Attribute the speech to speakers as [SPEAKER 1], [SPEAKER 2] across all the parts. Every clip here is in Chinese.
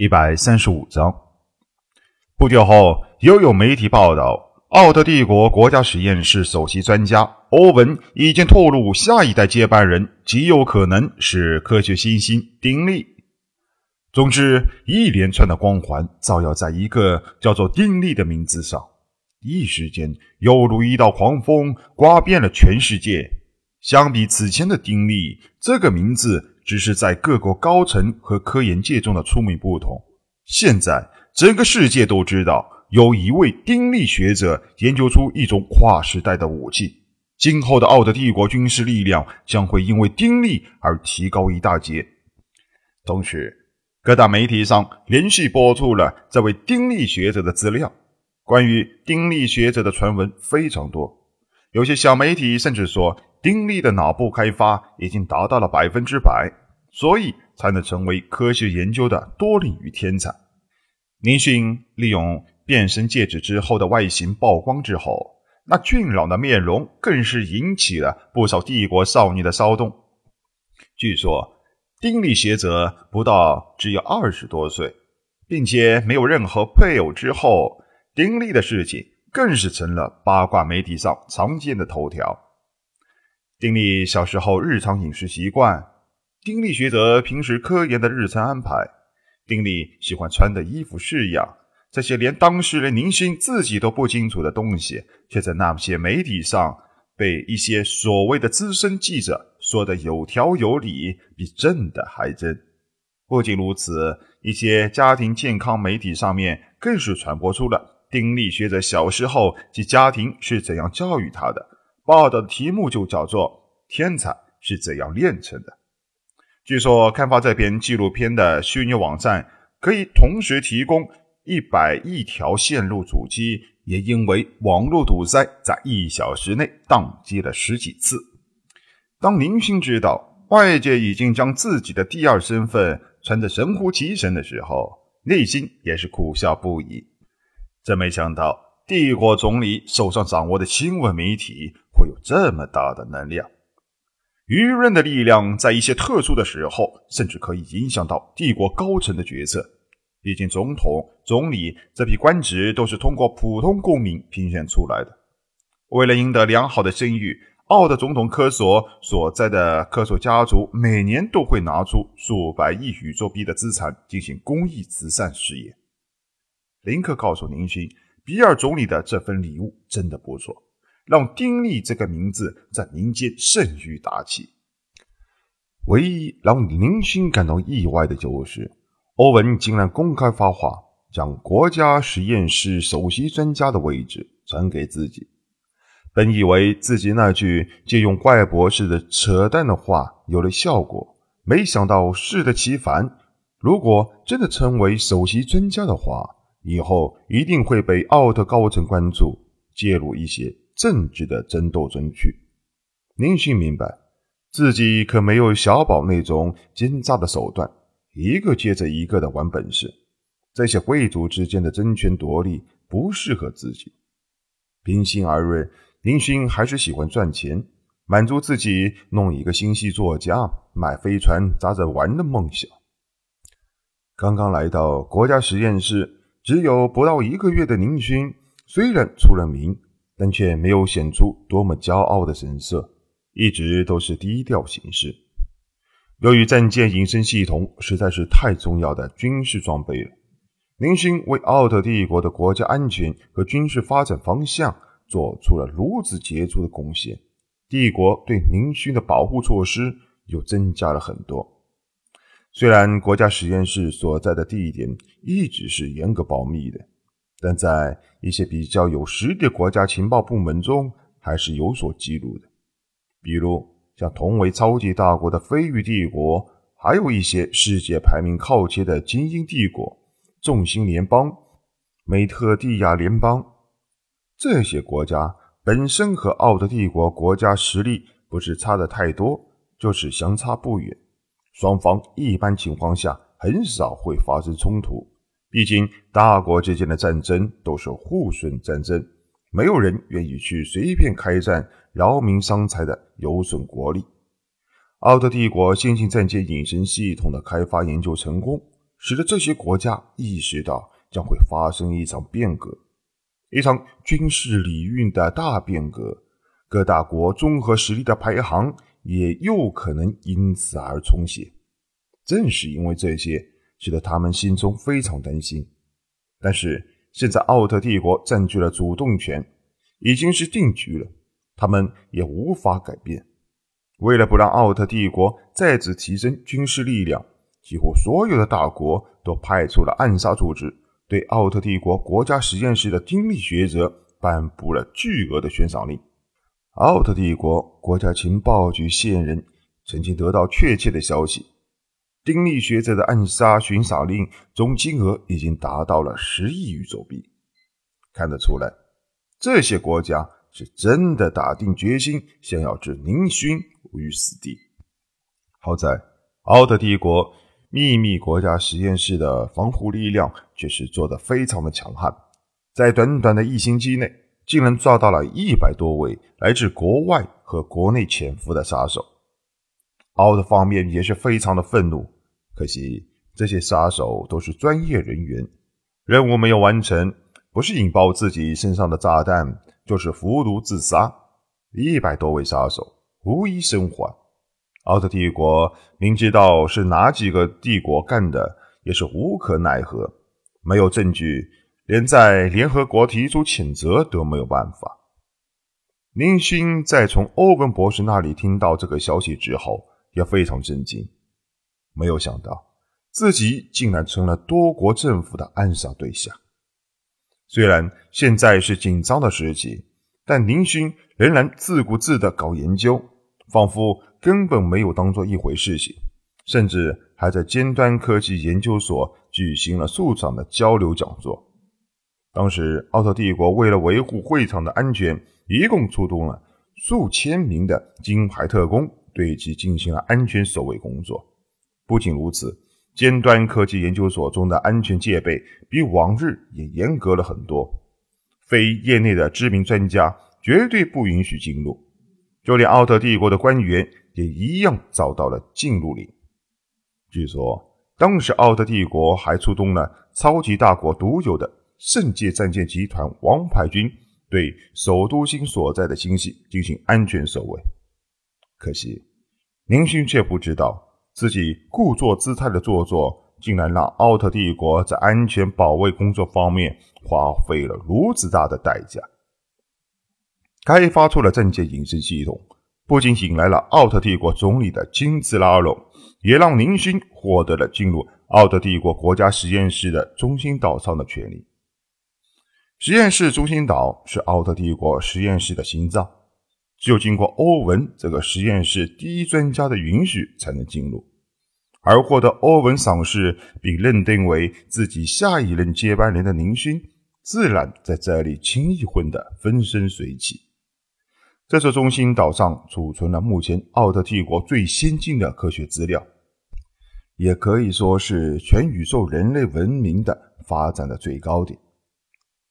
[SPEAKER 1] 一百三十五章。不久后，又有媒体报道，奥特帝国国家实验室首席专家欧文已经透露，下一代接班人极有可能是科学新星丁力。总之，一连串的光环照耀在一个叫做丁力的名字上，一时间犹如一道狂风，刮遍了全世界。相比此前的丁力，这个名字只是在各国高层和科研界中的出名不同。现在，整个世界都知道有一位丁力学者研究出一种跨时代的武器。今后的奥德帝国军事力量将会因为丁力而提高一大截。同时，各大媒体上连续播出了这位丁力学者的资料。关于丁力学者的传闻非常多，有些小媒体甚至说。丁力的脑部开发已经达到了百分之百，所以才能成为科学研究的多领域天才。林迅利用变身戒指之后的外形曝光之后，那俊朗的面容更是引起了不少帝国少女的骚动。据说，丁力学者不到只有二十多岁，并且没有任何配偶之后，丁力的事情更是成了八卦媒体上常见的头条。丁力小时候日常饮食习惯，丁力学者平时科研的日程安排，丁力喜欢穿的衣服式样，这些连当事人宁勋自己都不清楚的东西，却在那些媒体上被一些所谓的资深记者说的有条有理，比真的还真。不仅如此，一些家庭健康媒体上面更是传播出了丁力学者小时候及家庭是怎样教育他的。报道的题目就叫做“天才是怎样炼成的”。据说，刊发这篇纪录片的虚拟网站可以同时提供一百亿条线路主机，也因为网络堵塞，在一小时内宕机了十几次。当林勋知道外界已经将自己的第二身份传得神乎其神的时候，内心也是苦笑不已。真没想到，帝国总理手上掌握的新闻媒体。会有这么大的能量，舆论的力量在一些特殊的时候，甚至可以影响到帝国高层的决策。毕竟，总统、总理这批官职都是通过普通公民评选出来的。为了赢得良好的声誉，奥德总统科索所在的科索家族每年都会拿出数百亿宇宙币的资产进行公益慈善事业。林克告诉林勋，比尔总理的这份礼物真的不错。让丁力这个名字在民间甚于大气。唯一让林勋感到意外的就是，欧文竟然公开发话，将国家实验室首席专家的位置传给自己。本以为自己那句借用怪博士的扯淡的话有了效果，没想到适得其反。如果真的成为首席专家的话，以后一定会被奥特高层关注，介入一些。政治的争斗中去，林勋明白自己可没有小宝那种奸诈的手段，一个接着一个的玩本事。这些贵族之间的争权夺利不适合自己。平心而论，林勋还是喜欢赚钱，满足自己弄一个星系作家、买飞船砸着玩的梦想。刚刚来到国家实验室，只有不到一个月的林勋，虽然出了名。但却没有显出多么骄傲的神色，一直都是低调行事。由于战舰隐身系统实在是太重要的军事装备了，林勋为奥特帝国的国家安全和军事发展方向做出了如此杰出的贡献，帝国对林勋的保护措施又增加了很多。虽然国家实验室所在的地点一直是严格保密的。但在一些比较有实力的国家情报部门中，还是有所记录的。比如像同为超级大国的飞羽帝国，还有一些世界排名靠前的精英帝国——众星联邦、美特蒂亚联邦。这些国家本身和奥德帝国国家实力不是差的太多，就是相差不远。双方一般情况下很少会发生冲突。毕竟，大国之间的战争都是互损战争，没有人愿意去随便开战，劳民伤财的有损国力。奥特帝国先进战舰隐身系统的开发研究成功，使得这些国家意识到将会发生一场变革，一场军事礼运的大变革。各大国综合实力的排行也又可能因此而重写。正是因为这些，使得他们心中非常担心。但是现在奥特帝国占据了主动权，已经是定局了，他们也无法改变。为了不让奥特帝国再次提升军事力量，几乎所有的大国都派出了暗杀组织，对奥特帝国国家实验室的丁力学者颁布了巨额的悬赏令。奥特帝国国家情报局线人曾经得到确切的消息，丁力学者的暗杀悬赏令总金额已经达到了十亿宇宙币。看得出来，这些国家是真的打定决心，想要置宁勋。于死地。好在奥特帝国秘密国家实验室的防护力量却是做得非常的强悍，在短短的一星期内，竟然抓到了一百多位来自国外和国内潜伏的杀手。奥特方面也是非常的愤怒，可惜这些杀手都是专业人员，任务没有完成，不是引爆自己身上的炸弹，就是服毒自杀。一百多位杀手。无一生还。奥特帝国明知道是哪几个帝国干的，也是无可奈何。没有证据，连在联合国提出谴责都没有办法。林勋在从欧文博士那里听到这个消息之后，也非常震惊。没有想到自己竟然成了多国政府的暗杀对象。虽然现在是紧张的时期，但林勋仍然自顾自地搞研究。仿佛根本没有当做一回事情，甚至还在尖端科技研究所举行了数场的交流讲座。当时，奥特帝国为了维护会场的安全，一共出动了数千名的金牌特工，对其进行了安全守卫工作。不仅如此，尖端科技研究所中的安全戒备比往日也严格了很多，非业内的知名专家绝对不允许进入。就连奥特帝国的官员也一样遭到了禁入令。据说当时奥特帝国还出动了超级大国独有的圣界战舰集团王牌军，对首都星所在的星系进行安全守卫。可惜宁勋却不知道，自己故作姿态的做作，竟然让奥特帝国在安全保卫工作方面花费了如此大的代价。开发出了战舰隐身系统，不仅引来了奥特帝国总理的亲自拉拢，也让宁勋获得了进入奥特帝国国家实验室的中心岛上的权利。实验室中心岛是奥特帝国实验室的心脏，只有经过欧文这个实验室第一专家的允许才能进入。而获得欧文赏识并认定为自己下一任接班人的宁勋，自然在这里轻易混得风生水起。这座中心岛上储存了目前奥特帝国最先进的科学资料，也可以说是全宇宙人类文明的发展的最高点。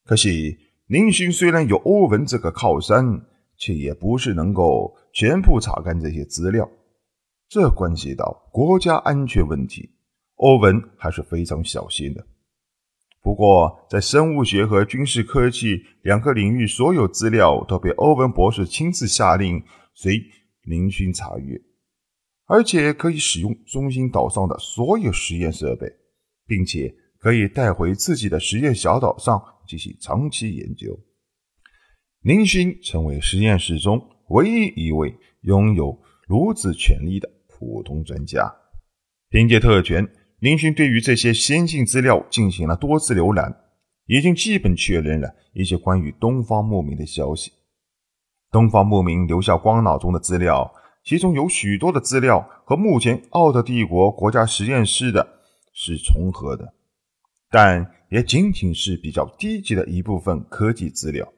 [SPEAKER 1] 可惜，宁勋虽然有欧文这个靠山，却也不是能够全部查看这些资料，这关系到国家安全问题，欧文还是非常小心的。不过，在生物学和军事科技两个领域，所有资料都被欧文博士亲自下令随林勋查阅，而且可以使用中心岛上的所有实验设备，并且可以带回自己的实验小岛上进行长期研究。林勋成为实验室中唯一一位拥有如此权力的普通专家，凭借特权。林勋对于这些先进资料进行了多次浏览，已经基本确认了一些关于东方牧民的消息。东方牧民留下光脑中的资料，其中有许多的资料和目前奥特帝国国家实验室的是重合的，但也仅仅是比较低级的一部分科技资料。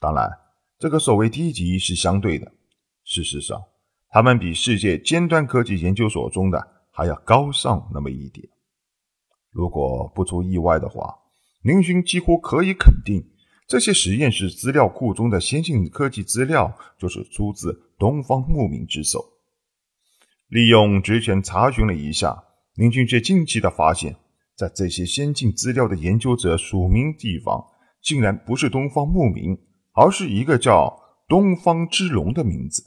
[SPEAKER 1] 当然，这个所谓低级是相对的，事实上，他们比世界尖端科技研究所中的。还要高上那么一点。如果不出意外的话，林勋几乎可以肯定，这些实验室资料库中的先进科技资料就是出自东方牧民之手。利用职权查询了一下，林勋却惊奇地发现，在这些先进资料的研究者署名地方，竟然不是东方牧民，而是一个叫东方之龙的名字。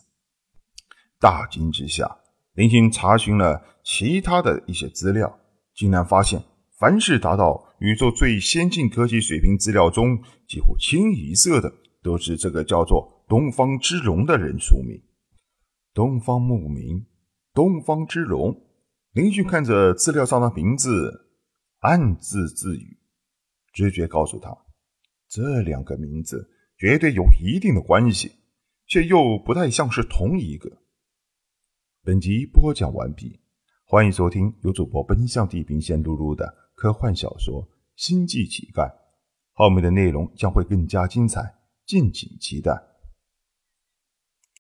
[SPEAKER 1] 大惊之下，林星查询了其他的一些资料，竟然发现，凡是达到宇宙最先进科技水平资料中，几乎清一色的都是这个叫做东方之龙的人署名。东方牧民，东方之龙。林迅看着资料上的名字。暗自自语，直觉告诉他，这两个名字绝对有一定的关系，却又不太像是同一个。本集播讲完毕，欢迎收听由主播奔向地平线录入的科幻小说《星际乞丐》，后面的内容将会更加精彩，敬请期待。